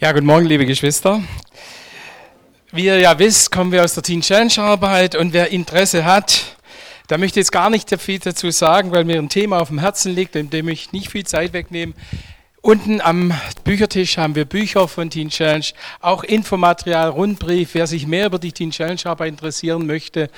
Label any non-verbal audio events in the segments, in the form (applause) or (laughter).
Ja, guten Morgen, liebe Geschwister. Wie ihr ja wisst, kommen wir aus der Teen Challenge Arbeit und wer Interesse hat, da möchte ich jetzt gar nicht viel dazu sagen, weil mir ein Thema auf dem Herzen liegt, in dem ich nicht viel Zeit wegnehme. Unten am Büchertisch haben wir Bücher von Teen Challenge, auch Infomaterial, Rundbrief. Wer sich mehr über die Teen Challenge Arbeit interessieren möchte,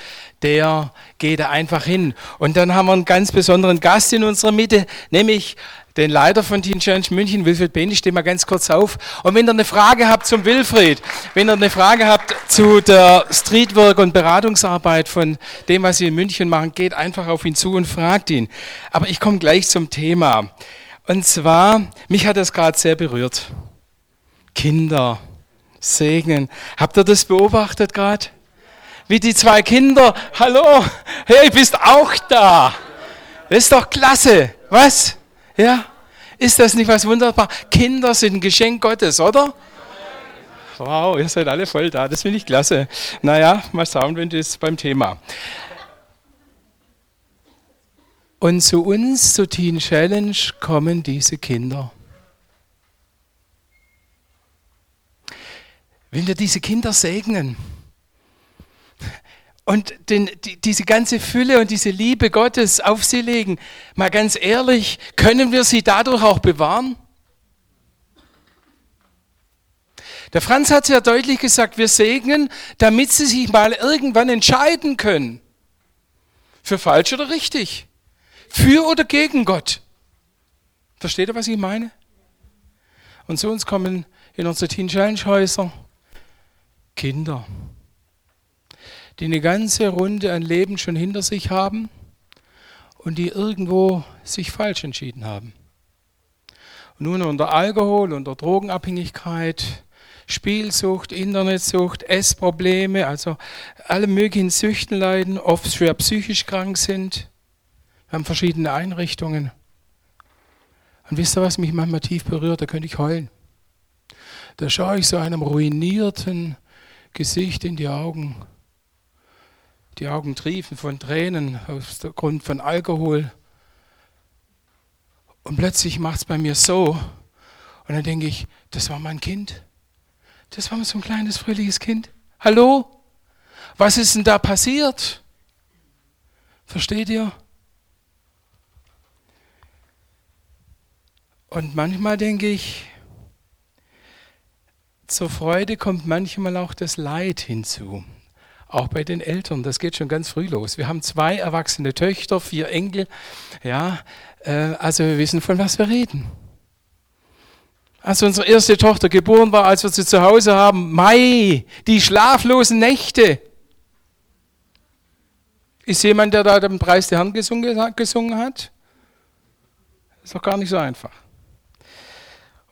der geht da einfach hin. Und dann haben wir einen ganz besonderen Gast in unserer Mitte, nämlich den Leiter von Teen Challenge München, Wilfried Behn, ich stehe mal ganz kurz auf. Und wenn ihr eine Frage habt zum Wilfried, wenn ihr eine Frage habt zu der Streetwork und Beratungsarbeit von dem, was sie in München machen, geht einfach auf ihn zu und fragt ihn. Aber ich komme gleich zum Thema. Und zwar, mich hat das gerade sehr berührt. Kinder segnen. Habt ihr das beobachtet gerade? Wie die zwei Kinder, hallo, hey, bist auch da. Das ist doch klasse. Was? Ja? Ist das nicht was wunderbar? Kinder sind ein Geschenk Gottes, oder? Wow, ihr seid alle voll da. Das finde ich klasse. Naja, mal schauen, wenn das beim Thema. Und zu uns, zu Teen Challenge, kommen diese Kinder. Wenn wir diese Kinder segnen, und den, die, diese ganze Fülle und diese Liebe Gottes auf sie legen, mal ganz ehrlich, können wir sie dadurch auch bewahren? Der Franz hat sehr deutlich gesagt, wir segnen, damit sie sich mal irgendwann entscheiden können. Für falsch oder richtig. Für oder gegen Gott. Versteht ihr, was ich meine? Und zu uns kommen in unsere Teen Challenge Häuser Kinder die eine ganze Runde an Leben schon hinter sich haben und die irgendwo sich falsch entschieden haben. Und nun unter Alkohol, unter Drogenabhängigkeit, Spielsucht, Internetsucht, Essprobleme, also alle möglichen Süchten leiden, oft schwer psychisch krank sind. Haben verschiedene Einrichtungen. Und wisst ihr, was mich manchmal tief berührt? Da könnte ich heulen. Da schaue ich so einem ruinierten Gesicht in die Augen die Augen triefen von Tränen aufgrund von Alkohol. Und plötzlich macht es bei mir so. Und dann denke ich, das war mein Kind. Das war so ein kleines, fröhliches Kind. Hallo? Was ist denn da passiert? Versteht ihr? Und manchmal denke ich, zur Freude kommt manchmal auch das Leid hinzu. Auch bei den Eltern, das geht schon ganz früh los. Wir haben zwei erwachsene Töchter, vier Enkel. Ja, äh, also wir wissen, von was wir reden. Als unsere erste Tochter geboren war, als wir sie zu Hause haben, Mai, die schlaflosen Nächte. Ist jemand, der da den Preis der Herrn gesungen, hat? Ist doch gar nicht so einfach.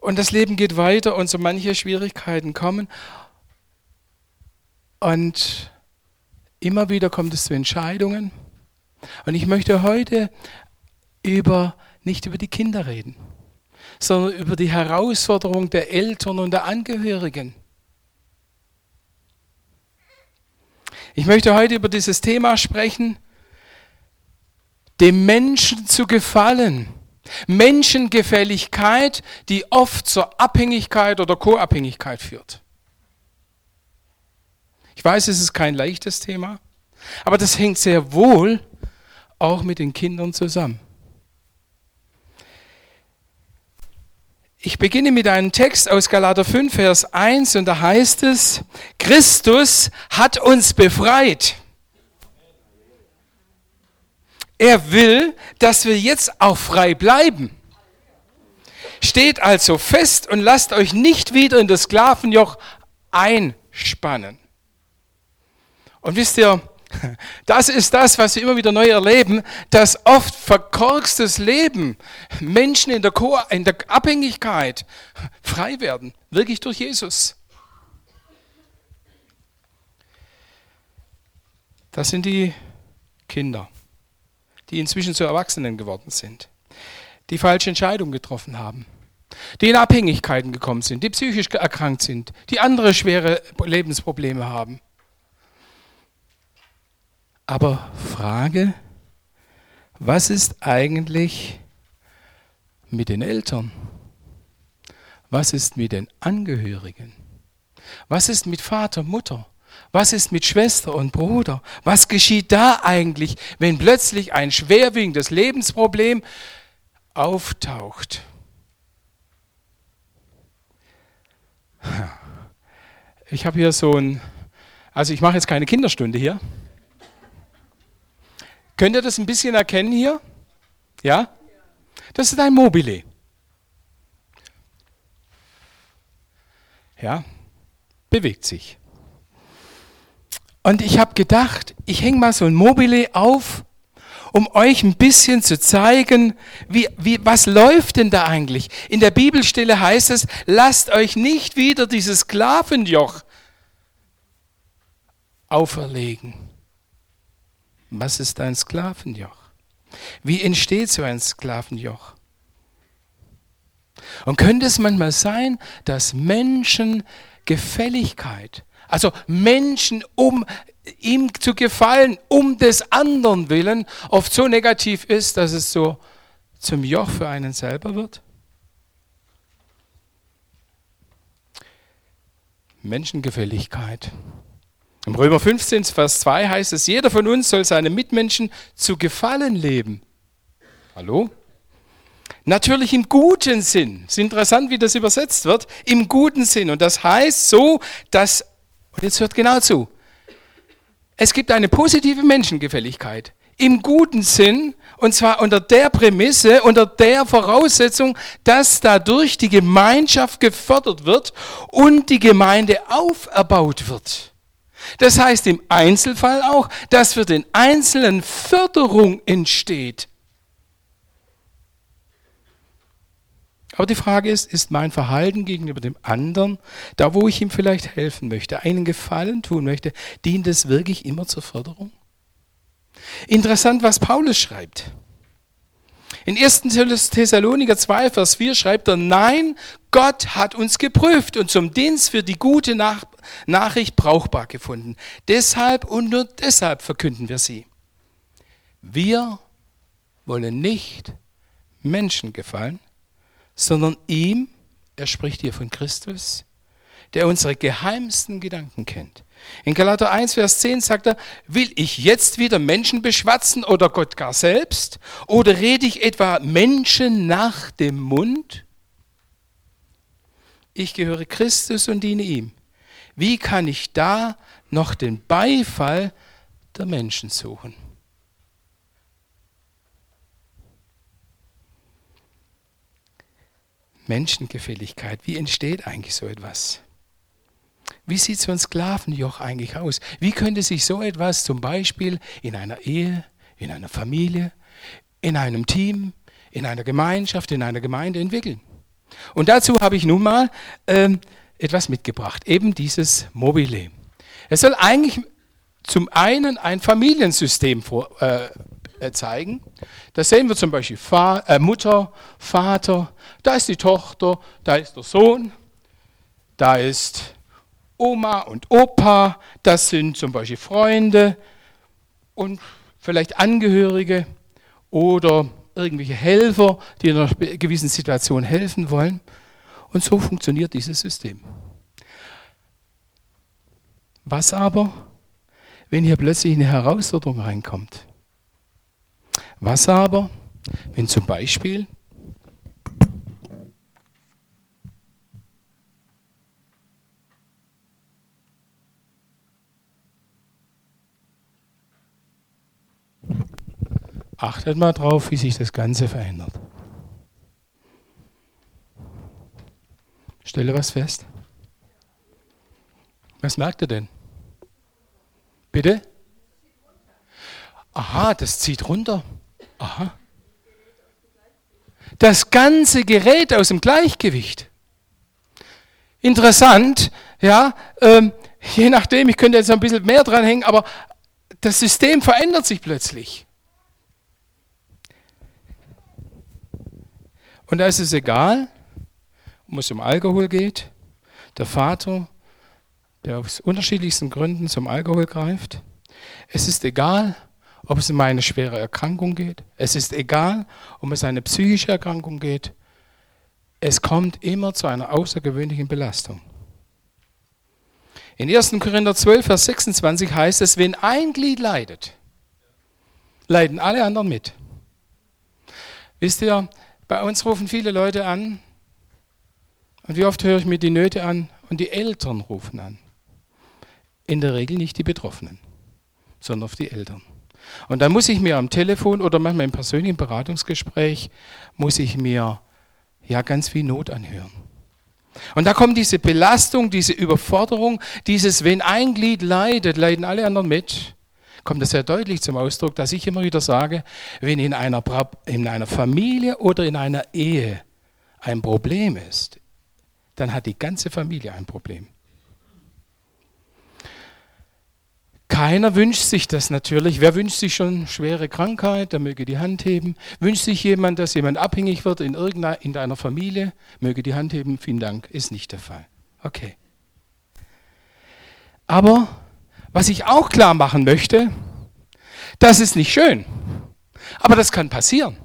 Und das Leben geht weiter und so manche Schwierigkeiten kommen. Und Immer wieder kommt es zu Entscheidungen. Und ich möchte heute über, nicht über die Kinder reden, sondern über die Herausforderung der Eltern und der Angehörigen. Ich möchte heute über dieses Thema sprechen, dem Menschen zu gefallen. Menschengefälligkeit, die oft zur Abhängigkeit oder Co-Abhängigkeit führt. Ich weiß, es ist kein leichtes Thema, aber das hängt sehr wohl auch mit den Kindern zusammen. Ich beginne mit einem Text aus Galater 5, Vers 1 und da heißt es, Christus hat uns befreit. Er will, dass wir jetzt auch frei bleiben. Steht also fest und lasst euch nicht wieder in das Sklavenjoch einspannen. Und wisst ihr, (laughs) das ist das, was wir immer wieder neu erleben, dass oft verkorkstes Leben Menschen in der, Ko in der Abhängigkeit frei werden, wirklich durch Jesus. Das sind die Kinder, die inzwischen zu Erwachsenen geworden sind, die falsche Entscheidungen getroffen haben, die in Abhängigkeiten gekommen sind, die psychisch erkrankt sind, die andere schwere Lebensprobleme haben. Aber Frage, was ist eigentlich mit den Eltern? Was ist mit den Angehörigen? Was ist mit Vater, Mutter? Was ist mit Schwester und Bruder? Was geschieht da eigentlich, wenn plötzlich ein schwerwiegendes Lebensproblem auftaucht? Ich habe hier so ein, also ich mache jetzt keine Kinderstunde hier. Könnt ihr das ein bisschen erkennen hier? Ja? Das ist ein Mobile. Ja, bewegt sich. Und ich habe gedacht, ich hänge mal so ein Mobile auf, um euch ein bisschen zu zeigen, wie, wie, was läuft denn da eigentlich? In der Bibelstelle heißt es, lasst euch nicht wieder dieses Sklavenjoch auferlegen. Was ist ein Sklavenjoch? Wie entsteht so ein Sklavenjoch? Und könnte es manchmal sein, dass Menschen Gefälligkeit, also Menschen, um ihm zu gefallen, um des anderen willen, oft so negativ ist, dass es so zum Joch für einen selber wird? Menschengefälligkeit. Im Römer 15, Vers 2 heißt es, jeder von uns soll seinem Mitmenschen zu Gefallen leben. Hallo? Natürlich im guten Sinn. Es ist interessant, wie das übersetzt wird. Im guten Sinn. Und das heißt so, dass, und jetzt hört genau zu, es gibt eine positive Menschengefälligkeit. Im guten Sinn, und zwar unter der Prämisse, unter der Voraussetzung, dass dadurch die Gemeinschaft gefördert wird und die Gemeinde auferbaut wird. Das heißt im Einzelfall auch, dass für den Einzelnen Förderung entsteht. Aber die Frage ist, ist mein Verhalten gegenüber dem anderen, da wo ich ihm vielleicht helfen möchte, einen Gefallen tun möchte, dient es wirklich immer zur Förderung? Interessant, was Paulus schreibt. In 1. Thessaloniker 2, Vers 4 schreibt er, nein, Gott hat uns geprüft und zum Dienst für die gute Nach Nachricht brauchbar gefunden. Deshalb und nur deshalb verkünden wir sie. Wir wollen nicht Menschen gefallen, sondern ihm, er spricht hier von Christus, der unsere geheimsten Gedanken kennt. In Galater 1, Vers 10 sagt er, will ich jetzt wieder Menschen beschwatzen oder Gott gar selbst? Oder rede ich etwa Menschen nach dem Mund? Ich gehöre Christus und diene ihm. Wie kann ich da noch den Beifall der Menschen suchen? Menschengefälligkeit. Wie entsteht eigentlich so etwas? Wie sieht so ein Sklavenjoch eigentlich aus? Wie könnte sich so etwas zum Beispiel in einer Ehe, in einer Familie, in einem Team, in einer Gemeinschaft, in einer Gemeinde entwickeln? Und dazu habe ich nun mal ähm, etwas mitgebracht, eben dieses Mobile. Es soll eigentlich zum einen ein Familiensystem vor, äh, äh, zeigen. Da sehen wir zum Beispiel Fa äh, Mutter, Vater, da ist die Tochter, da ist der Sohn, da ist Oma und Opa, das sind zum Beispiel Freunde und vielleicht Angehörige oder irgendwelche Helfer, die in einer gewissen Situation helfen wollen. Und so funktioniert dieses System. Was aber, wenn hier plötzlich eine Herausforderung reinkommt? Was aber, wenn zum Beispiel Achtet mal drauf, wie sich das Ganze verändert. Stelle was fest. Was merkt ihr denn? Bitte? Aha, das zieht runter. Aha. Das ganze gerät aus dem Gleichgewicht. Interessant, ja, ähm, je nachdem, ich könnte jetzt ein bisschen mehr dranhängen, aber das System verändert sich plötzlich. Und da ist es egal, ob es um Alkohol geht, der Vater, der aus unterschiedlichsten Gründen zum Alkohol greift. Es ist egal, ob es um eine schwere Erkrankung geht. Es ist egal, ob es eine psychische Erkrankung geht. es kommt immer zu einer außergewöhnlichen Belastung. In 1. Korinther 12, Vers 26 heißt es, wenn ein Glied leidet, leiden alle anderen mit. Wisst ihr, bei uns rufen viele Leute an und wie oft höre ich mir die Nöte an und die Eltern rufen an. In der Regel nicht die Betroffenen, sondern auf die Eltern. Und dann muss ich mir am Telefon oder manchmal im persönlichen Beratungsgespräch, muss ich mir ja ganz viel Not anhören. Und da kommt diese Belastung, diese Überforderung, dieses, wenn ein Glied leidet, leiden alle anderen mit, kommt das sehr deutlich zum Ausdruck, dass ich immer wieder sage, wenn in einer, in einer Familie oder in einer Ehe ein Problem ist, dann hat die ganze Familie ein Problem. Keiner wünscht sich das natürlich. Wer wünscht sich schon schwere Krankheit? Der möge die Hand heben. Wünscht sich jemand, dass jemand abhängig wird in irgendeiner in deiner Familie? Möge die Hand heben. Vielen Dank. Ist nicht der Fall. Okay. Aber was ich auch klar machen möchte, das ist nicht schön. Aber das kann passieren.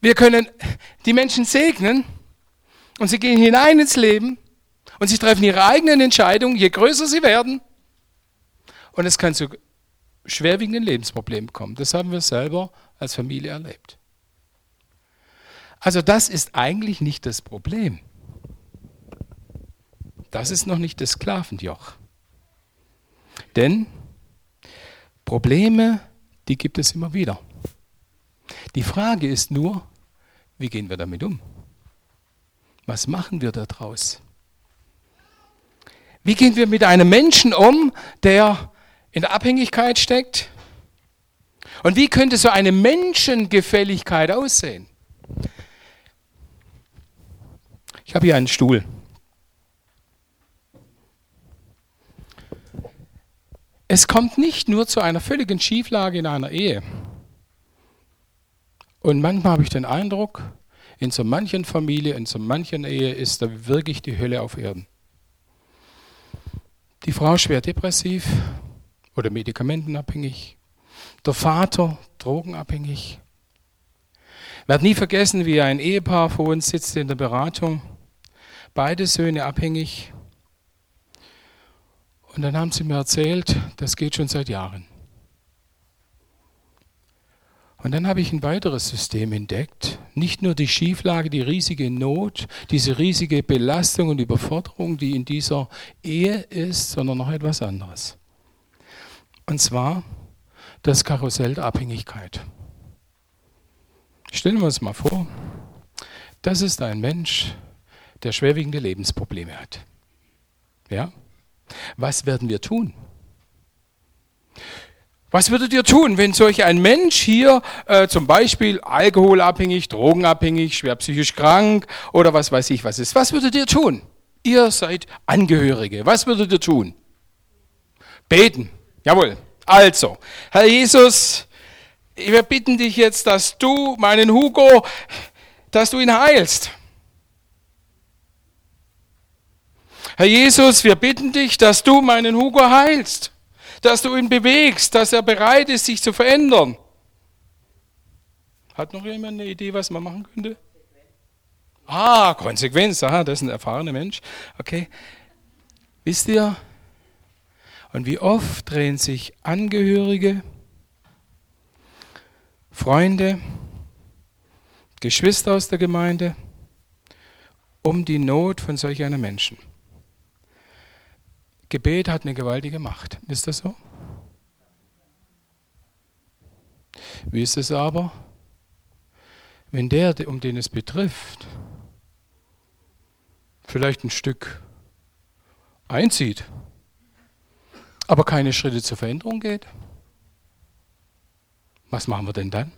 Wir können die Menschen segnen und sie gehen hinein ins Leben und sie treffen ihre eigenen Entscheidungen, je größer sie werden. Und es kann zu schwerwiegenden Lebensproblemen kommen. Das haben wir selber als Familie erlebt. Also das ist eigentlich nicht das Problem. Das ist noch nicht das Sklavenjoch. Denn Probleme, die gibt es immer wieder. Die Frage ist nur, wie gehen wir damit um? Was machen wir daraus? Wie gehen wir mit einem Menschen um, der in der Abhängigkeit steckt? Und wie könnte so eine Menschengefälligkeit aussehen? Ich habe hier einen Stuhl. Es kommt nicht nur zu einer völligen Schieflage in einer Ehe. Und manchmal habe ich den Eindruck, in so manchen Familie, in so manchen Ehe ist da wirklich die Hölle auf Erden. Die Frau schwer depressiv oder medikamentenabhängig. Der Vater drogenabhängig. Ich werde nie vergessen, wie ein Ehepaar vor uns sitzt in der Beratung. Beide Söhne abhängig. Und dann haben sie mir erzählt, das geht schon seit Jahren. Und dann habe ich ein weiteres System entdeckt. Nicht nur die Schieflage, die riesige Not, diese riesige Belastung und Überforderung, die in dieser Ehe ist, sondern noch etwas anderes. Und zwar das Karussell der Abhängigkeit. Stellen wir uns mal vor, das ist ein Mensch, der schwerwiegende Lebensprobleme hat. Ja? Was werden wir tun? Was würdet ihr tun, wenn solch ein Mensch hier äh, zum Beispiel alkoholabhängig, drogenabhängig, schwer psychisch krank oder was weiß ich was ist? Was würdet ihr tun? Ihr seid Angehörige. Was würdet ihr tun? Beten. Jawohl. Also, Herr Jesus, wir bitten dich jetzt, dass du meinen Hugo, dass du ihn heilst. Herr Jesus, wir bitten dich, dass du meinen Hugo heilst dass du ihn bewegst, dass er bereit ist, sich zu verändern. Hat noch jemand eine Idee, was man machen könnte? Ah, Konsequenz, aha, das ist ein erfahrener Mensch. Okay. Wisst ihr, und wie oft drehen sich Angehörige, Freunde, Geschwister aus der Gemeinde um die Not von solch einem Menschen? Gebet hat eine gewaltige Macht. Ist das so? Wie ist es aber, wenn der, um den es betrifft, vielleicht ein Stück einzieht, aber keine Schritte zur Veränderung geht? Was machen wir denn dann?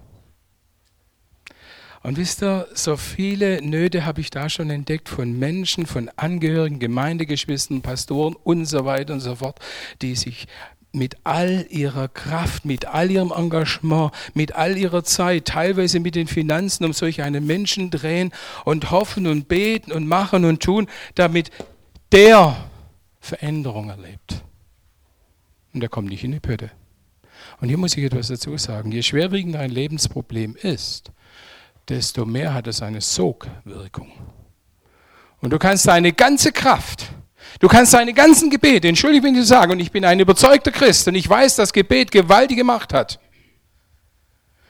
Und wisst ihr, so viele Nöte habe ich da schon entdeckt von Menschen, von Angehörigen, Gemeindegeschwistern, Pastoren und so weiter und so fort, die sich mit all ihrer Kraft, mit all ihrem Engagement, mit all ihrer Zeit, teilweise mit den Finanzen um solch einen Menschen drehen und hoffen und beten und machen und tun, damit der Veränderung erlebt. Und der kommt nicht in die Pötte. Und hier muss ich etwas dazu sagen. Je schwerwiegender ein Lebensproblem ist, desto mehr hat es eine Sogwirkung. Und du kannst deine ganze Kraft, du kannst deine ganzen Gebete, entschuldige, wenn ich sage, und ich bin ein überzeugter Christ und ich weiß, dass Gebet gewaltige Macht hat.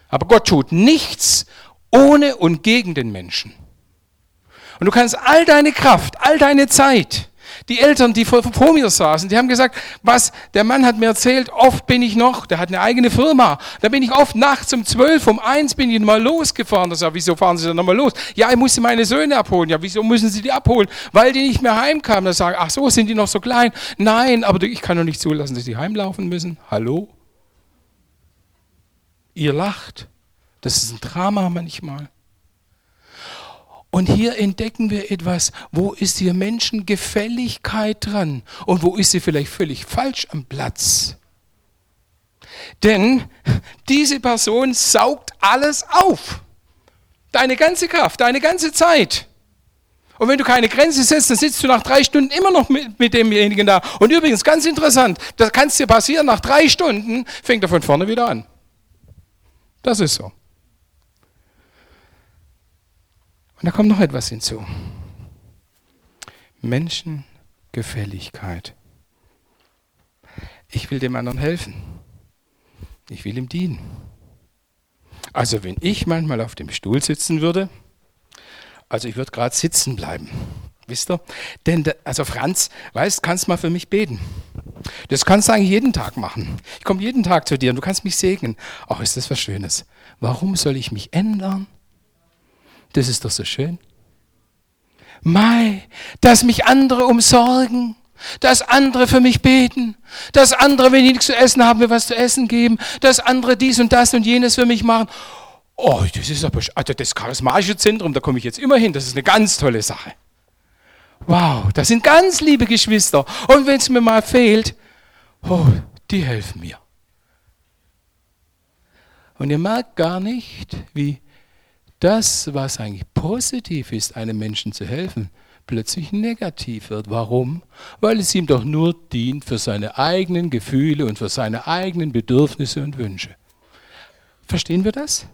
Aber Gott tut nichts ohne und gegen den Menschen. Und du kannst all deine Kraft, all deine Zeit, die Eltern, die vor, vor, mir saßen, die haben gesagt, was, der Mann hat mir erzählt, oft bin ich noch, der hat eine eigene Firma, da bin ich oft nachts um zwölf, um eins bin ich mal losgefahren. Da sag, wieso fahren Sie denn nochmal los? Ja, ich musste meine Söhne abholen. Ja, wieso müssen Sie die abholen? Weil die nicht mehr heimkamen. Da sagen, ach so, sind die noch so klein? Nein, aber ich kann doch nicht zulassen, dass sie heimlaufen müssen. Hallo? Ihr lacht. Das ist ein Drama manchmal. Und hier entdecken wir etwas, wo ist hier Menschengefälligkeit dran und wo ist sie vielleicht völlig falsch am Platz. Denn diese Person saugt alles auf. Deine ganze Kraft, deine ganze Zeit. Und wenn du keine Grenze setzt, dann sitzt du nach drei Stunden immer noch mit, mit demjenigen da. Und übrigens, ganz interessant, das kann dir passieren, nach drei Stunden fängt er von vorne wieder an. Das ist so. Und da kommt noch etwas hinzu. Menschengefälligkeit. Ich will dem anderen helfen. Ich will ihm dienen. Also wenn ich manchmal auf dem Stuhl sitzen würde, also ich würde gerade sitzen bleiben. Wisst ihr? Denn, also Franz, weißt, kannst mal für mich beten. Das kannst du eigentlich jeden Tag machen. Ich komme jeden Tag zu dir und du kannst mich segnen. Ach, ist das was Schönes. Warum soll ich mich ändern? Das ist doch so schön. Mai, dass mich andere umsorgen, dass andere für mich beten, dass andere, wenn ich nichts zu essen habe, mir was zu essen geben, dass andere dies und das und jenes für mich machen. Oh, das ist aber, also das charismatische Zentrum, da komme ich jetzt immer hin, das ist eine ganz tolle Sache. Wow, das sind ganz liebe Geschwister. Und wenn es mir mal fehlt, oh, die helfen mir. Und ihr merkt gar nicht, wie das, was eigentlich positiv ist, einem Menschen zu helfen, plötzlich negativ wird. Warum? Weil es ihm doch nur dient für seine eigenen Gefühle und für seine eigenen Bedürfnisse und Wünsche. Verstehen wir das?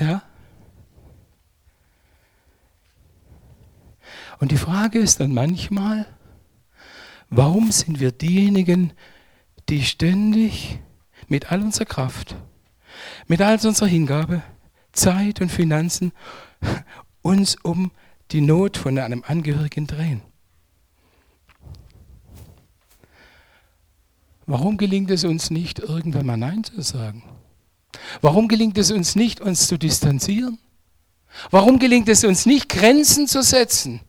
Ja? Und die Frage ist dann manchmal, warum sind wir diejenigen, die ständig mit all unserer Kraft, mit all unserer Hingabe, Zeit und Finanzen uns um die Not von einem Angehörigen drehen. Warum gelingt es uns nicht, irgendwann mal Nein zu sagen? Warum gelingt es uns nicht, uns zu distanzieren? Warum gelingt es uns nicht, Grenzen zu setzen?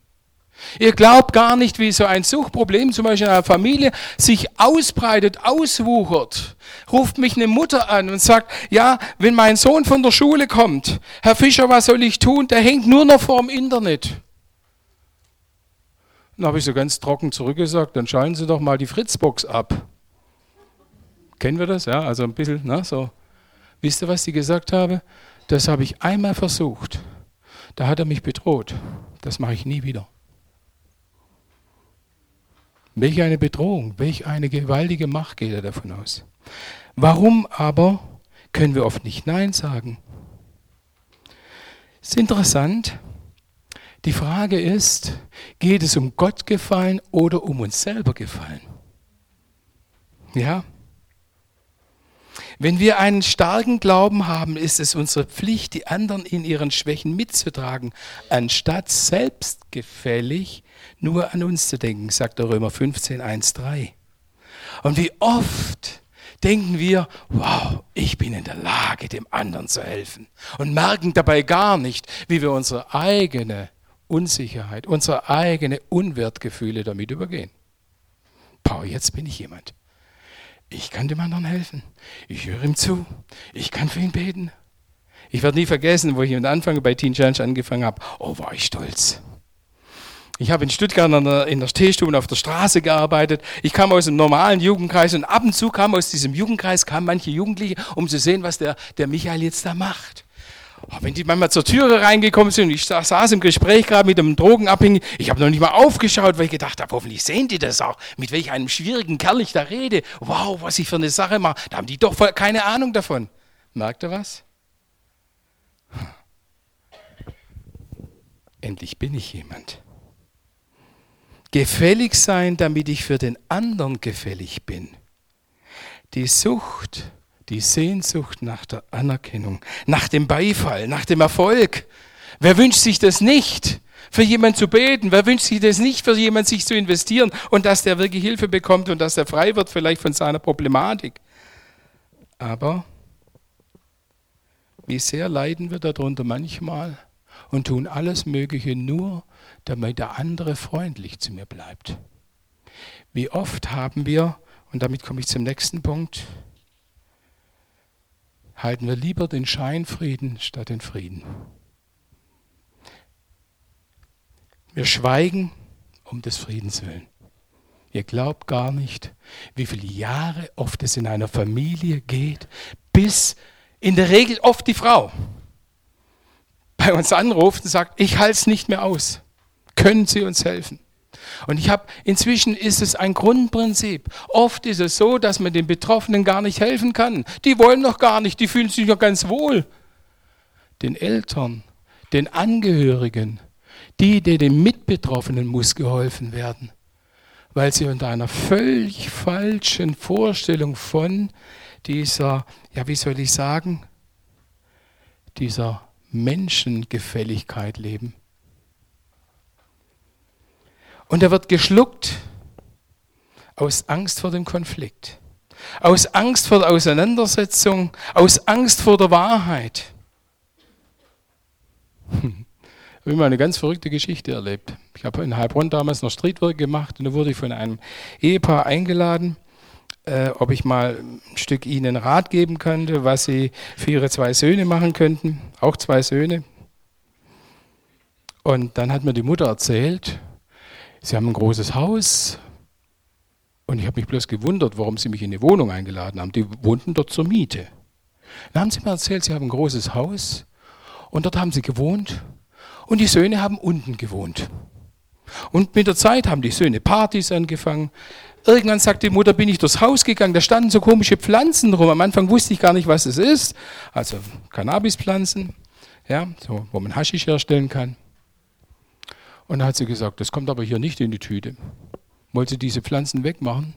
Ihr glaubt gar nicht, wie so ein Suchtproblem zum Beispiel in einer Familie sich ausbreitet, auswuchert. Ruft mich eine Mutter an und sagt, ja, wenn mein Sohn von der Schule kommt, Herr Fischer, was soll ich tun? Der hängt nur noch vor dem Internet. Dann habe ich so ganz trocken zurückgesagt, dann schalten Sie doch mal die Fritzbox ab. Kennen wir das? Ja, also ein bisschen, ne, so. Wisst ihr, was ich gesagt habe? Das habe ich einmal versucht. Da hat er mich bedroht. Das mache ich nie wieder. Welch eine Bedrohung, welch eine gewaltige Macht geht er davon aus. Warum aber können wir oft nicht Nein sagen? Es ist interessant. Die Frage ist, geht es um Gott gefallen oder um uns selber gefallen? Ja? Wenn wir einen starken Glauben haben, ist es unsere Pflicht, die anderen in ihren Schwächen mitzutragen, anstatt selbstgefällig nur an uns zu denken, sagt der Römer 15, 1, 3. Und wie oft denken wir, wow, ich bin in der Lage, dem anderen zu helfen und merken dabei gar nicht, wie wir unsere eigene Unsicherheit, unsere eigene Unwertgefühle damit übergehen. Boah, jetzt bin ich jemand. Ich kann dem anderen helfen. Ich höre ihm zu. Ich kann für ihn beten. Ich werde nie vergessen, wo ich am Anfang bei Teen Challenge angefangen habe. Oh, war ich stolz. Ich habe in Stuttgart in der, in der Stehstube auf der Straße gearbeitet. Ich kam aus einem normalen Jugendkreis und ab und zu kam aus diesem Jugendkreis kamen manche Jugendliche, um zu sehen, was der, der Michael jetzt da macht. Oh, wenn die manchmal zur Türe reingekommen sind und ich saß im Gespräch gerade mit einem Drogenabhängigen, ich habe noch nicht mal aufgeschaut, weil ich gedacht habe, hoffentlich sehen die das auch, mit welch einem schwierigen Kerl ich da rede. Wow, was ich für eine Sache mache. Da haben die doch keine Ahnung davon. Merkt ihr was? endlich bin ich jemand. Gefällig sein, damit ich für den anderen gefällig bin. Die Sucht, die Sehnsucht nach der Anerkennung, nach dem Beifall, nach dem Erfolg. Wer wünscht sich das nicht? Für jemanden zu beten. Wer wünscht sich das nicht, für jemanden sich zu investieren und dass der wirklich Hilfe bekommt und dass er frei wird vielleicht von seiner Problematik. Aber wie sehr leiden wir darunter manchmal und tun alles Mögliche nur, damit der andere freundlich zu mir bleibt. Wie oft haben wir, und damit komme ich zum nächsten Punkt, halten wir lieber den Scheinfrieden statt den Frieden. Wir schweigen um des Friedens willen. Ihr glaubt gar nicht, wie viele Jahre oft es in einer Familie geht, bis in der Regel oft die Frau bei uns anruft und sagt, ich halte es nicht mehr aus. Können Sie uns helfen? Und ich habe, inzwischen ist es ein Grundprinzip. Oft ist es so, dass man den Betroffenen gar nicht helfen kann. Die wollen noch gar nicht, die fühlen sich noch ganz wohl. Den Eltern, den Angehörigen, die, die den Mitbetroffenen muss geholfen werden, weil sie unter einer völlig falschen Vorstellung von dieser, ja, wie soll ich sagen, dieser Menschengefälligkeit leben. Und er wird geschluckt aus Angst vor dem Konflikt, aus Angst vor der Auseinandersetzung, aus Angst vor der Wahrheit. (laughs) Ich habe mal eine ganz verrückte Geschichte erlebt. Ich habe in Heilbronn damals noch Streetwork gemacht und da wurde ich von einem Ehepaar eingeladen, äh, ob ich mal ein Stück ihnen Rat geben könnte, was sie für ihre zwei Söhne machen könnten. Auch zwei Söhne. Und dann hat mir die Mutter erzählt, sie haben ein großes Haus. Und ich habe mich bloß gewundert, warum sie mich in eine Wohnung eingeladen haben. Die wohnten dort zur Miete. Dann haben sie mir erzählt, sie haben ein großes Haus und dort haben sie gewohnt und die Söhne haben unten gewohnt. Und mit der Zeit haben die Söhne Partys angefangen. Irgendwann sagt die Mutter, bin ich durchs Haus gegangen, da standen so komische Pflanzen rum. Am Anfang wusste ich gar nicht, was es ist. Also Cannabispflanzen, ja, so, wo man Haschisch herstellen kann. Und dann hat sie gesagt, das kommt aber hier nicht in die Tüte. Wollte diese Pflanzen wegmachen?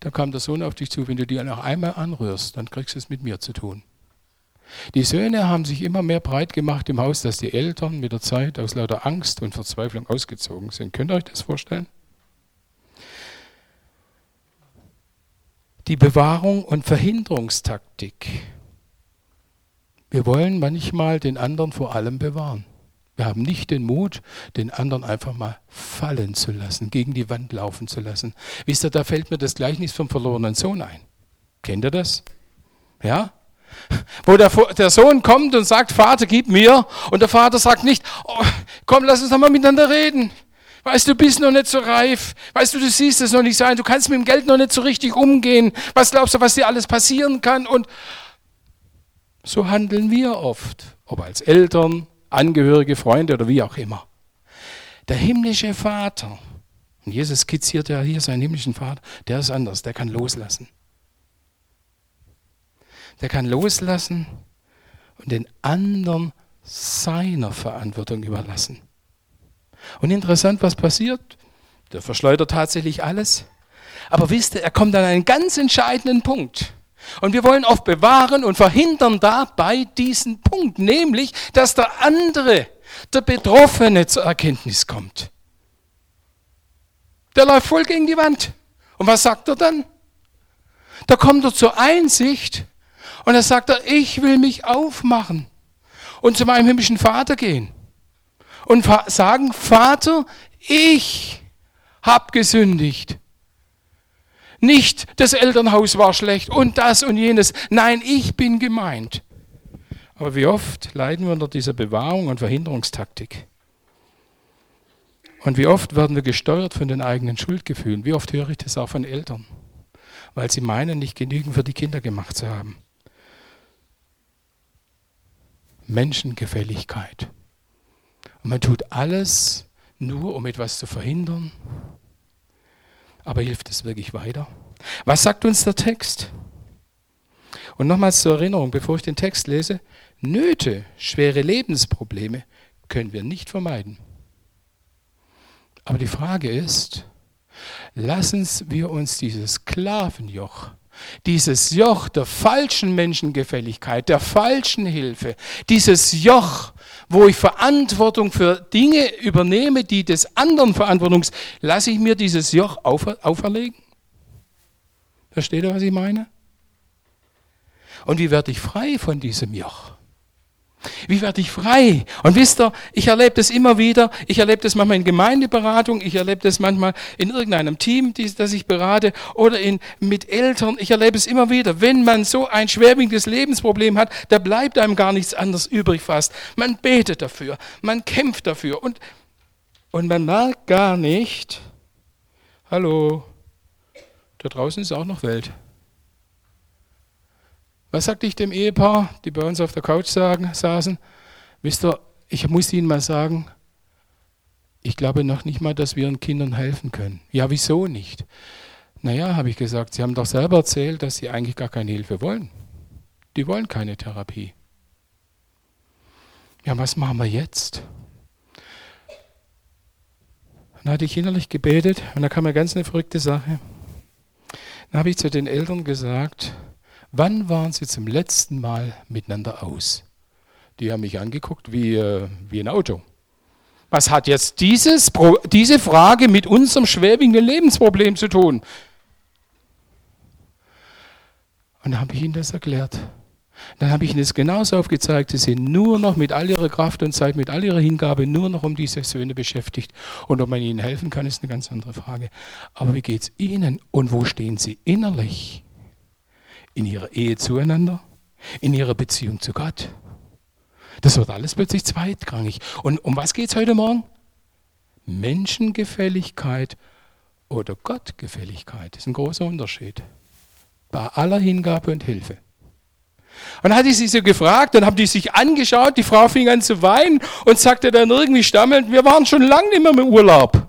Da kam der Sohn auf dich zu, wenn du die noch einmal anrührst, dann kriegst du es mit mir zu tun. Die Söhne haben sich immer mehr breit gemacht im Haus, dass die Eltern mit der Zeit aus lauter Angst und Verzweiflung ausgezogen sind. Könnt ihr euch das vorstellen? Die Bewahrung und Verhinderungstaktik. Wir wollen manchmal den anderen vor allem bewahren. Wir haben nicht den Mut, den anderen einfach mal fallen zu lassen, gegen die Wand laufen zu lassen. Wisst ihr, da fällt mir das Gleichnis vom verlorenen Sohn ein. Kennt ihr das? Ja? Wo der, der, Sohn kommt und sagt, Vater, gib mir. Und der Vater sagt nicht, oh, komm, lass uns noch mal miteinander reden. Weißt du, du bist noch nicht so reif. Weißt du, du siehst es noch nicht sein. Du kannst mit dem Geld noch nicht so richtig umgehen. Was glaubst du, was dir alles passieren kann? Und so handeln wir oft. Ob als Eltern, Angehörige, Freunde oder wie auch immer. Der himmlische Vater, und Jesus skizziert ja hier seinen himmlischen Vater, der ist anders, der kann loslassen der kann loslassen und den anderen seiner Verantwortung überlassen. Und interessant, was passiert? Der verschleudert tatsächlich alles. Aber wisst ihr, er kommt an einen ganz entscheidenden Punkt. Und wir wollen oft bewahren und verhindern dabei diesen Punkt, nämlich, dass der andere, der Betroffene zur Erkenntnis kommt. Der läuft voll gegen die Wand. Und was sagt er dann? Da kommt er zur Einsicht, und da sagt er, ich will mich aufmachen und zu meinem himmlischen Vater gehen und sagen, Vater, ich habe gesündigt. Nicht das Elternhaus war schlecht und das und jenes. Nein, ich bin gemeint. Aber wie oft leiden wir unter dieser Bewahrung und Verhinderungstaktik? Und wie oft werden wir gesteuert von den eigenen Schuldgefühlen? Wie oft höre ich das auch von Eltern? Weil sie meinen, nicht genügend für die Kinder gemacht zu haben. Menschengefälligkeit. Und man tut alles nur, um etwas zu verhindern. Aber hilft es wirklich weiter? Was sagt uns der Text? Und nochmals zur Erinnerung, bevor ich den Text lese, Nöte, schwere Lebensprobleme können wir nicht vermeiden. Aber die Frage ist, lassen wir uns dieses Sklavenjoch, dieses Joch der falschen Menschengefälligkeit, der falschen Hilfe, dieses Joch, wo ich Verantwortung für Dinge übernehme, die des anderen Verantwortung lasse ich mir dieses Joch auferlegen? Versteht ihr, was ich meine? Und wie werde ich frei von diesem Joch? Wie werde ich frei? Und wisst ihr, ich erlebe das immer wieder. Ich erlebe das manchmal in Gemeindeberatung. Ich erlebe das manchmal in irgendeinem Team, das ich berate oder in, mit Eltern. Ich erlebe es immer wieder. Wenn man so ein schwerwiegendes Lebensproblem hat, da bleibt einem gar nichts anderes übrig fast. Man betet dafür. Man kämpft dafür. Und, und man merkt gar nicht, hallo, da draußen ist auch noch Welt. Was sagte ich dem Ehepaar, die bei uns auf der Couch sagen, saßen? Wisst ihr, ich muss Ihnen mal sagen, ich glaube noch nicht mal, dass wir den Kindern helfen können. Ja, wieso nicht? Naja, habe ich gesagt, Sie haben doch selber erzählt, dass Sie eigentlich gar keine Hilfe wollen. Die wollen keine Therapie. Ja, was machen wir jetzt? Dann hatte ich innerlich gebetet und da kam eine ganz eine verrückte Sache. Dann habe ich zu den Eltern gesagt, Wann waren Sie zum letzten Mal miteinander aus? Die haben mich angeguckt wie, äh, wie ein Auto. Was hat jetzt dieses, diese Frage mit unserem schwerwiegenden Lebensproblem zu tun? Und dann habe ich ihnen das erklärt. Dann habe ich ihnen das genauso aufgezeigt. Sie sind nur noch mit all ihrer Kraft und Zeit, mit all ihrer Hingabe nur noch um diese Söhne beschäftigt. Und ob man ihnen helfen kann, ist eine ganz andere Frage. Aber wie geht es ihnen und wo stehen sie innerlich? In ihrer Ehe zueinander, in ihrer Beziehung zu Gott. Das wird alles plötzlich zweitrangig. Und um was geht es heute Morgen? Menschengefälligkeit oder Gottgefälligkeit. Ist ein großer Unterschied. Bei aller Hingabe und Hilfe. Und dann hatte ich sie so gefragt, dann haben die sich angeschaut, die Frau fing an zu weinen und sagte dann irgendwie stammelnd, wir waren schon lange nicht mehr im Urlaub.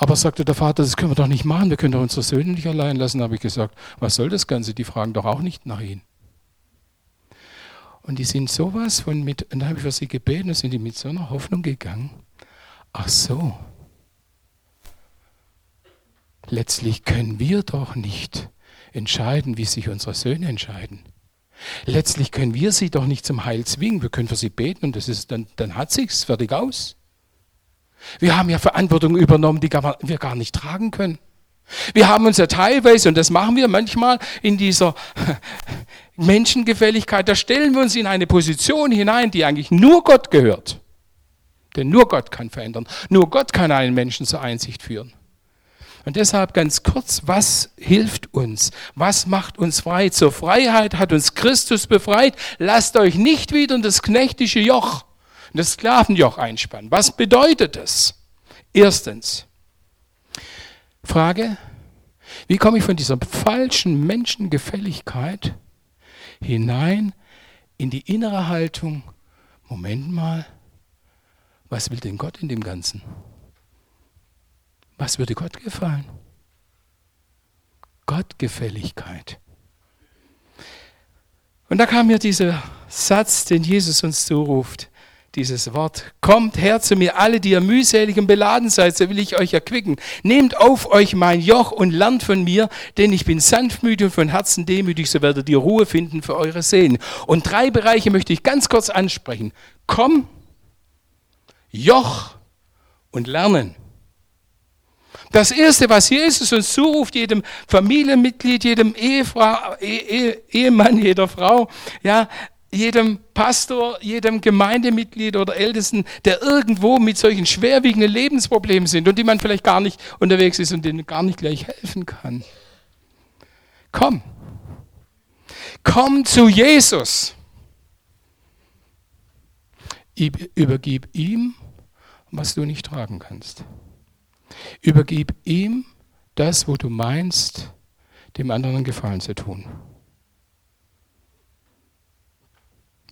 Aber sagte der Vater, das können wir doch nicht machen, wir können doch unsere Söhne nicht allein lassen. habe ich gesagt, was soll das Ganze? Die fragen doch auch nicht nach ihnen. Und die sind sowas von mit, und dann habe ich für sie gebeten, und sind die mit so einer Hoffnung gegangen. Ach so. Letztlich können wir doch nicht entscheiden, wie sich unsere Söhne entscheiden. Letztlich können wir sie doch nicht zum Heil zwingen. Wir können für sie beten und das ist, dann, dann hat sich's fertig aus. Wir haben ja Verantwortung übernommen, die wir gar nicht tragen können. Wir haben uns ja teilweise, und das machen wir manchmal in dieser (laughs) Menschengefälligkeit, da stellen wir uns in eine Position hinein, die eigentlich nur Gott gehört. Denn nur Gott kann verändern. Nur Gott kann einen Menschen zur Einsicht führen. Und deshalb ganz kurz, was hilft uns? Was macht uns frei? Zur Freiheit hat uns Christus befreit. Lasst euch nicht wieder in das knechtische Joch das Sklavenjoch einspannen. Was bedeutet das? Erstens, Frage, wie komme ich von dieser falschen Menschengefälligkeit hinein in die innere Haltung, Moment mal, was will denn Gott in dem Ganzen? Was würde Gott gefallen? Gottgefälligkeit. Und da kam mir dieser Satz, den Jesus uns zuruft dieses Wort. Kommt her zu mir, alle, die ihr mühselig und beladen seid, so will ich euch erquicken. Nehmt auf euch mein Joch und lernt von mir, denn ich bin sanftmütig und von Herzen demütig, so werdet ihr Ruhe finden für eure Seelen. Und drei Bereiche möchte ich ganz kurz ansprechen. Komm, Joch und Lernen. Das Erste, was Jesus uns zuruft, jedem Familienmitglied, jedem Ehefrau, Ehe, Ehemann, jeder Frau, ja, jedem Pastor, jedem Gemeindemitglied oder Ältesten, der irgendwo mit solchen schwerwiegenden Lebensproblemen sind und die man vielleicht gar nicht unterwegs ist und denen gar nicht gleich helfen kann. Komm. Komm zu Jesus. Übergib ihm, was du nicht tragen kannst. Übergib ihm das, wo du meinst, dem anderen Gefallen zu tun.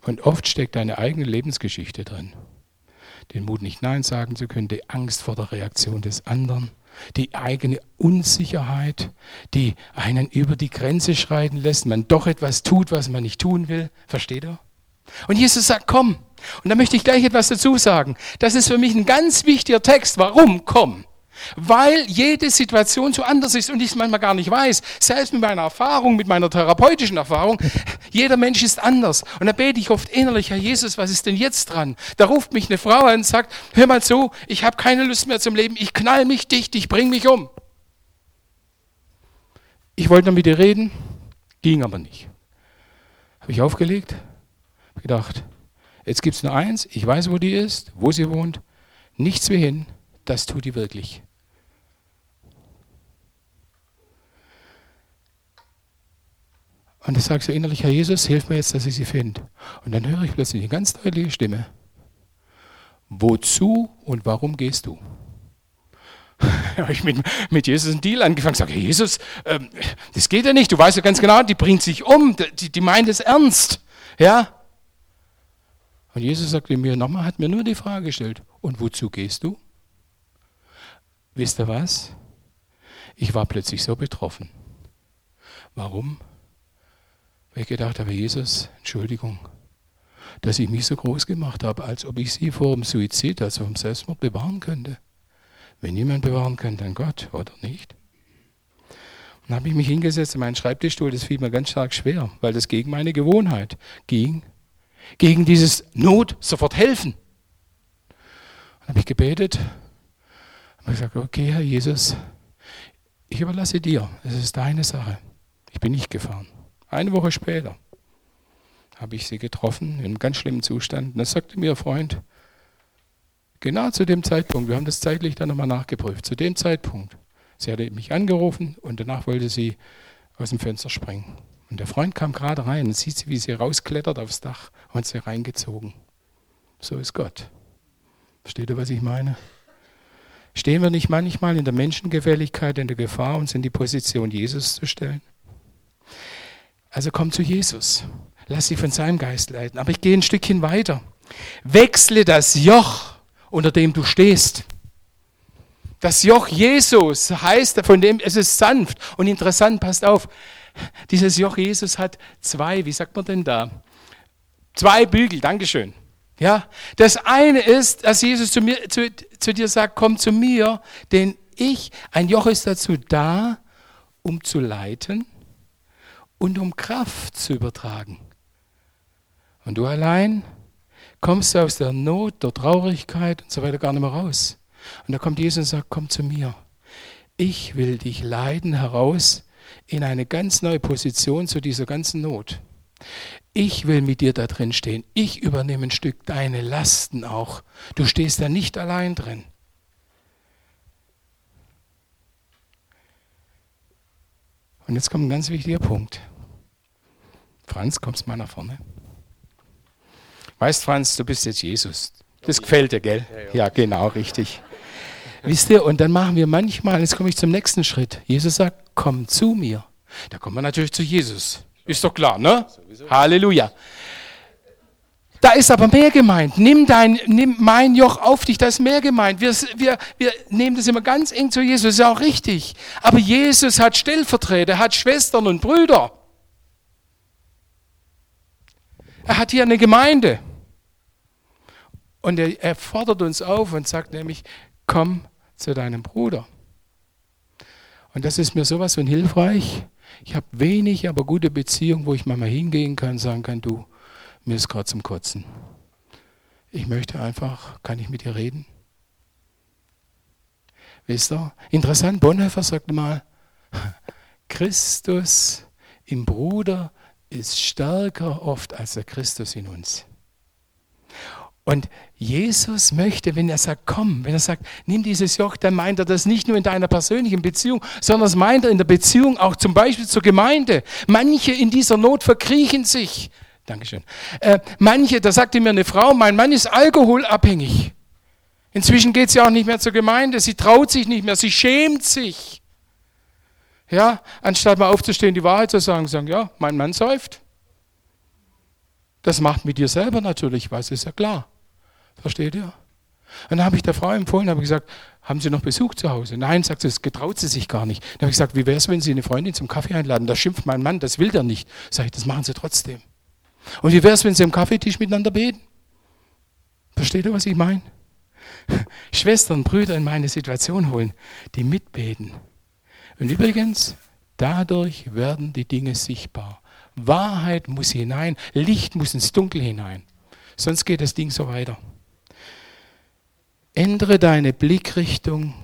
Und oft steckt deine eigene Lebensgeschichte drin. Den Mut, nicht Nein sagen zu können, die Angst vor der Reaktion des anderen, die eigene Unsicherheit, die einen über die Grenze schreiten lässt, man doch etwas tut, was man nicht tun will. Versteht ihr? Und Jesus sagt, komm. Und da möchte ich gleich etwas dazu sagen. Das ist für mich ein ganz wichtiger Text. Warum komm? Weil jede Situation so anders ist und ich es manchmal gar nicht weiß. Selbst mit meiner Erfahrung, mit meiner therapeutischen Erfahrung, (laughs) jeder Mensch ist anders. Und da bete ich oft innerlich, Herr Jesus, was ist denn jetzt dran? Da ruft mich eine Frau an und sagt, hör mal zu, ich habe keine Lust mehr zum Leben, ich knall mich dicht, ich bring mich um. Ich wollte noch mit ihr reden, ging aber nicht. Habe ich aufgelegt, gedacht, jetzt gibt es nur eins, ich weiß, wo die ist, wo sie wohnt, nichts wie hin, das tut die wirklich. Und ich sage so innerlich, Herr Jesus, hilf mir jetzt, dass ich sie finde. Und dann höre ich plötzlich eine ganz deutliche Stimme. Wozu und warum gehst du? (laughs) habe ich mit, mit Jesus einen Deal angefangen. Sage, Jesus, ähm, das geht ja nicht. Du weißt ja ganz genau, die bringt sich um. Die, die meint es ernst. Ja? Und Jesus sagte mir nochmal, hat mir nur die Frage gestellt, und wozu gehst du? Wisst ihr was? Ich war plötzlich so betroffen. Warum? Weil ich gedacht habe, Jesus, Entschuldigung, dass ich mich so groß gemacht habe, als ob ich sie vor dem Suizid, also vom Selbstmord bewahren könnte. Wenn jemand bewahren kann, dann Gott, oder nicht? Und dann habe ich mich hingesetzt in meinen Schreibtischstuhl, das fiel mir ganz stark schwer, weil das gegen meine Gewohnheit ging gegen dieses Not sofort helfen. Dann habe ich gebetet und gesagt, okay, Herr Jesus, ich überlasse dir, es ist deine Sache. Ich bin nicht gefahren. Eine Woche später habe ich sie getroffen, in einem ganz schlimmen Zustand. Und da sagte mir Freund, genau zu dem Zeitpunkt, wir haben das zeitlich dann nochmal nachgeprüft, zu dem Zeitpunkt, sie hatte mich angerufen und danach wollte sie aus dem Fenster springen. Und der Freund kam gerade rein und sieht sie, wie sie rausklettert aufs Dach und sie reingezogen. So ist Gott. Versteht ihr, was ich meine? Stehen wir nicht manchmal in der Menschengefälligkeit, in der Gefahr, uns in die Position Jesus zu stellen? Also komm zu Jesus. Lass dich von seinem Geist leiten. Aber ich gehe ein Stückchen weiter. Wechsle das Joch, unter dem du stehst. Das Joch Jesus heißt, von dem es ist sanft und interessant, passt auf. Dieses Joch Jesus hat zwei, wie sagt man denn da? Zwei Bügel, Dankeschön. Ja, das eine ist, dass Jesus zu, mir, zu, zu dir sagt, komm zu mir, denn ich, ein Joch ist dazu da, um zu leiten und um Kraft zu übertragen. Und du allein kommst aus der Not, der Traurigkeit und so weiter gar nicht mehr raus. Und da kommt Jesus und sagt, komm zu mir. Ich will dich leiden heraus in eine ganz neue Position zu dieser ganzen Not. Ich will mit dir da drin stehen. Ich übernehme ein Stück deine Lasten auch. Du stehst da nicht allein drin. Und jetzt kommt ein ganz wichtiger Punkt. Franz, kommst mal nach vorne. Weißt Franz, du bist jetzt Jesus. Das gefällt dir, gell? Ja, genau, richtig. Wisst ihr, und dann machen wir manchmal, jetzt komme ich zum nächsten Schritt. Jesus sagt, komm zu mir. Da kommen wir natürlich zu Jesus. Ist doch klar, ne? Halleluja. Da ist aber mehr gemeint. Nimm, dein, nimm mein Joch auf dich, da ist mehr gemeint. Wir, wir, wir nehmen das immer ganz eng zu Jesus, ist auch richtig. Aber Jesus hat Stellvertreter, hat Schwestern und Brüder. Er hat hier eine Gemeinde. Und er, er fordert uns auf und sagt nämlich, komm zu deinem Bruder. Und das ist mir sowas von hilfreich. Ich habe wenig, aber gute Beziehungen, wo ich mal hingehen kann, sagen kann, du, mir ist gerade zum Kotzen. Ich möchte einfach, kann ich mit dir reden? Wisst ihr? Interessant, Bonhoeffer sagt mal, (laughs) Christus im Bruder ist stärker oft als der Christus in uns. Und Jesus möchte, wenn er sagt, komm, wenn er sagt, nimm dieses Joch, dann meint er das nicht nur in deiner persönlichen Beziehung, sondern das meint er in der Beziehung auch zum Beispiel zur Gemeinde. Manche in dieser Not verkriechen sich. Dankeschön. Äh, manche, da sagte mir eine Frau, mein Mann ist alkoholabhängig. Inzwischen geht sie auch nicht mehr zur Gemeinde, sie traut sich nicht mehr, sie schämt sich. Ja, anstatt mal aufzustehen, die Wahrheit zu sagen, sagen, ja, mein Mann säuft. Das macht mit dir selber natürlich was, ist ja klar. Versteht ihr? Und dann habe ich der Frau empfohlen, habe gesagt, haben Sie noch Besuch zu Hause? Nein, sagt sie, das getraut sie sich gar nicht. Dann habe ich gesagt, wie wäre es, wenn Sie eine Freundin zum Kaffee einladen? Da schimpft mein Mann, das will der nicht. Sag ich, das machen Sie trotzdem. Und wie wäre es, wenn Sie am Kaffeetisch miteinander beten? Versteht ihr, was ich meine? (laughs) Schwestern, Brüder in meine Situation holen, die mitbeten. Und übrigens, dadurch werden die Dinge sichtbar. Wahrheit muss hinein, Licht muss ins Dunkel hinein. Sonst geht das Ding so weiter. Ändere deine Blickrichtung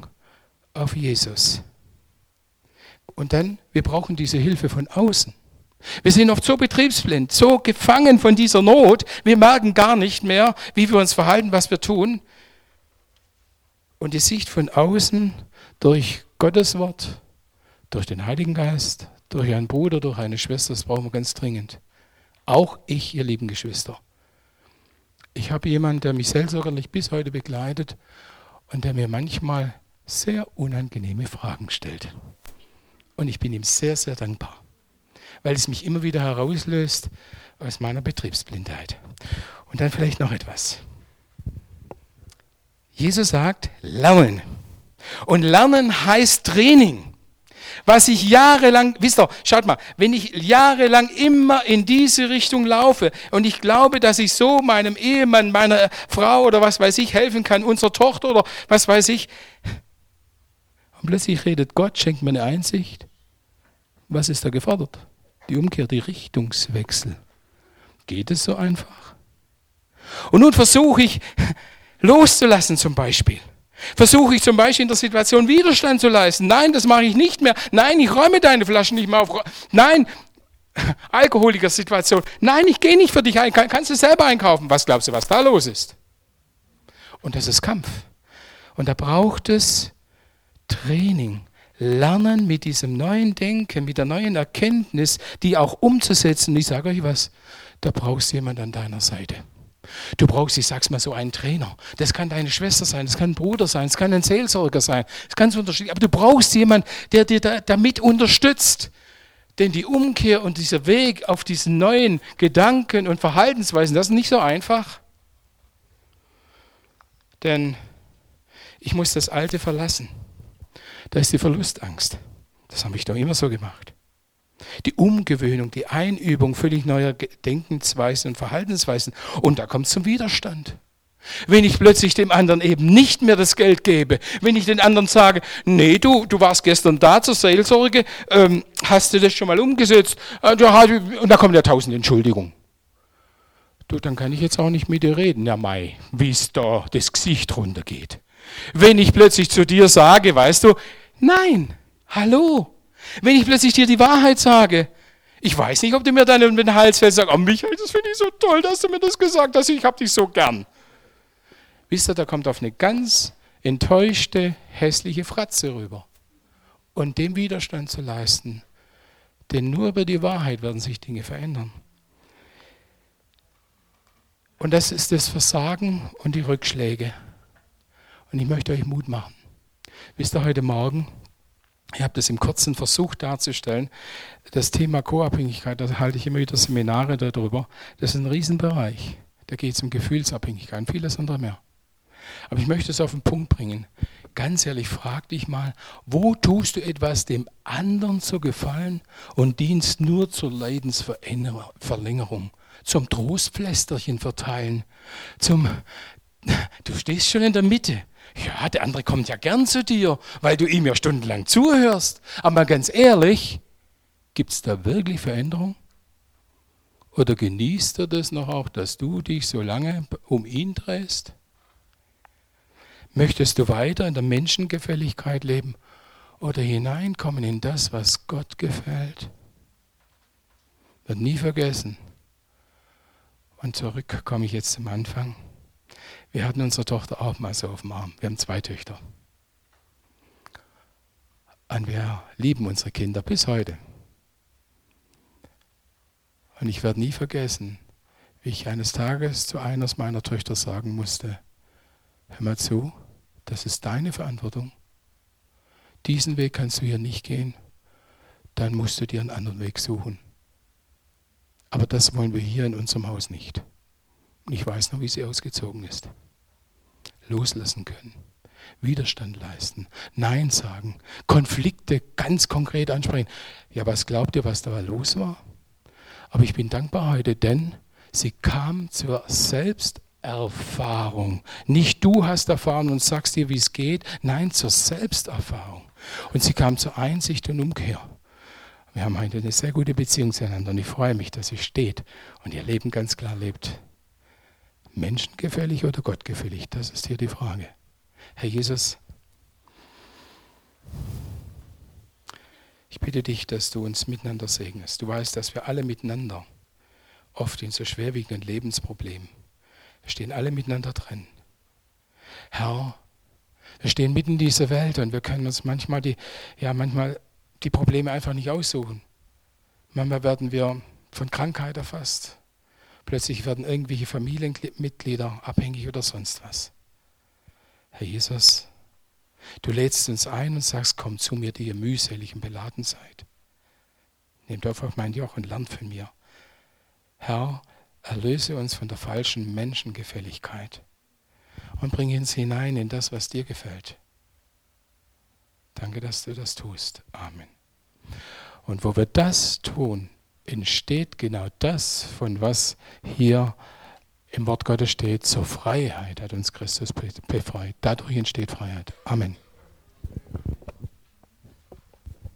auf Jesus. Und dann, wir brauchen diese Hilfe von außen. Wir sind oft so betriebsblind, so gefangen von dieser Not, wir merken gar nicht mehr, wie wir uns verhalten, was wir tun. Und die Sicht von außen durch Gottes Wort, durch den Heiligen Geist, durch einen Bruder, durch eine Schwester, das brauchen wir ganz dringend. Auch ich, ihr lieben Geschwister. Ich habe jemanden, der mich seelsorgerlich bis heute begleitet und der mir manchmal sehr unangenehme Fragen stellt. Und ich bin ihm sehr, sehr dankbar, weil es mich immer wieder herauslöst aus meiner Betriebsblindheit. Und dann vielleicht noch etwas. Jesus sagt, lernen. Und lernen heißt Training. Was ich jahrelang, wisst ihr, schaut mal, wenn ich jahrelang immer in diese Richtung laufe und ich glaube, dass ich so meinem Ehemann, meiner Frau oder was weiß ich helfen kann, unserer Tochter oder was weiß ich, und plötzlich redet Gott, schenkt mir eine Einsicht. Was ist da gefordert? Die Umkehr, die Richtungswechsel. Geht es so einfach? Und nun versuche ich loszulassen zum Beispiel. Versuche ich zum Beispiel in der Situation Widerstand zu leisten. Nein, das mache ich nicht mehr. Nein, ich räume deine Flaschen nicht mehr auf. Nein, (laughs) Alkoholiker-Situation. Nein, ich gehe nicht für dich ein. Kannst du selber einkaufen? Was glaubst du, was da los ist? Und das ist Kampf. Und da braucht es Training. Lernen mit diesem neuen Denken, mit der neuen Erkenntnis, die auch umzusetzen. Ich sage euch was, da brauchst du jemand an deiner Seite. Du brauchst, ich sag's mal so, einen Trainer. Das kann deine Schwester sein, das kann ein Bruder sein, das kann ein Seelsorger sein, das kann so unterschiedlich. Aber du brauchst jemanden, der dir da, damit unterstützt. Denn die Umkehr und dieser Weg auf diesen neuen Gedanken und Verhaltensweisen, das ist nicht so einfach. Denn ich muss das Alte verlassen. Da ist die Verlustangst. Das habe ich doch immer so gemacht. Die Umgewöhnung, die Einübung völlig neuer Denkensweisen und Verhaltensweisen. Und da kommt es zum Widerstand. Wenn ich plötzlich dem anderen eben nicht mehr das Geld gebe, wenn ich den anderen sage, nee, du, du warst gestern da zur Seelsorge, ähm, hast du das schon mal umgesetzt? Äh, und da kommt ja tausend Entschuldigungen. Du, dann kann ich jetzt auch nicht mit dir reden, ja Mai, wie es da das Gesicht runtergeht. Wenn ich plötzlich zu dir sage, weißt du, nein, hallo, wenn ich plötzlich dir die Wahrheit sage, ich weiß nicht, ob du mir dann um den Hals fällst und sagst, oh Michael, das finde ich so toll, dass du mir das gesagt hast, ich habe dich so gern. Wisst ihr, da kommt auf eine ganz enttäuschte, hässliche Fratze rüber. Und dem Widerstand zu leisten, denn nur über die Wahrheit werden sich Dinge verändern. Und das ist das Versagen und die Rückschläge. Und ich möchte euch Mut machen. Wisst ihr, heute Morgen, ich habe das im kurzen versucht darzustellen. Das Thema Co-Abhängigkeit, da halte ich immer wieder Seminare darüber. Das ist ein Riesenbereich. Da geht es um Gefühlsabhängigkeit und vieles andere mehr. Aber ich möchte es auf den Punkt bringen. Ganz ehrlich, frag dich mal, wo tust du etwas dem anderen zu gefallen und dienst nur zur Leidensverlängerung, zum Trostpflästerchen verteilen, zum, du stehst schon in der Mitte. Ja, der andere kommt ja gern zu dir, weil du ihm ja stundenlang zuhörst. Aber ganz ehrlich, gibt es da wirklich Veränderung? Oder genießt er das noch auch, dass du dich so lange um ihn drehst? Möchtest du weiter in der Menschengefälligkeit leben oder hineinkommen in das, was Gott gefällt? Wird nie vergessen. Und zurück komme ich jetzt zum Anfang. Wir hatten unsere Tochter auch mal so auf dem Arm. Wir haben zwei Töchter. Und wir lieben unsere Kinder bis heute. Und ich werde nie vergessen, wie ich eines Tages zu einer meiner Töchter sagen musste, hör mal zu, das ist deine Verantwortung. Diesen Weg kannst du hier nicht gehen, dann musst du dir einen anderen Weg suchen. Aber das wollen wir hier in unserem Haus nicht. Ich weiß noch, wie sie ausgezogen ist. Loslassen können. Widerstand leisten, Nein sagen, Konflikte ganz konkret ansprechen. Ja, was glaubt ihr, was da los war? Aber ich bin dankbar heute, denn Sie kam zur Selbsterfahrung. Nicht du hast erfahren und sagst dir, wie es geht, nein, zur Selbsterfahrung. Und sie kam zur Einsicht und Umkehr. Wir haben heute eine sehr gute Beziehung zueinander und ich freue mich, dass sie steht und ihr Leben ganz klar lebt. Menschengefällig oder gottgefällig? Das ist hier die Frage. Herr Jesus, ich bitte dich, dass du uns miteinander segnest. Du weißt, dass wir alle miteinander, oft in so schwerwiegenden Lebensproblemen, stehen alle miteinander drin. Herr, wir stehen mitten in dieser Welt und wir können uns manchmal die, ja, manchmal die Probleme einfach nicht aussuchen. Manchmal werden wir von Krankheit erfasst. Plötzlich werden irgendwelche Familienmitglieder abhängig oder sonst was. Herr Jesus, du lädst uns ein und sagst, komm zu mir, die ihr mühselig und beladen seid. Nehmt auf euch mein Joch und lernt von mir. Herr, erlöse uns von der falschen Menschengefälligkeit und bring uns hinein in das, was dir gefällt. Danke, dass du das tust. Amen. Und wo wir das tun, entsteht genau das, von was hier im Wort Gottes steht, zur Freiheit hat uns Christus befreit. Dadurch entsteht Freiheit. Amen.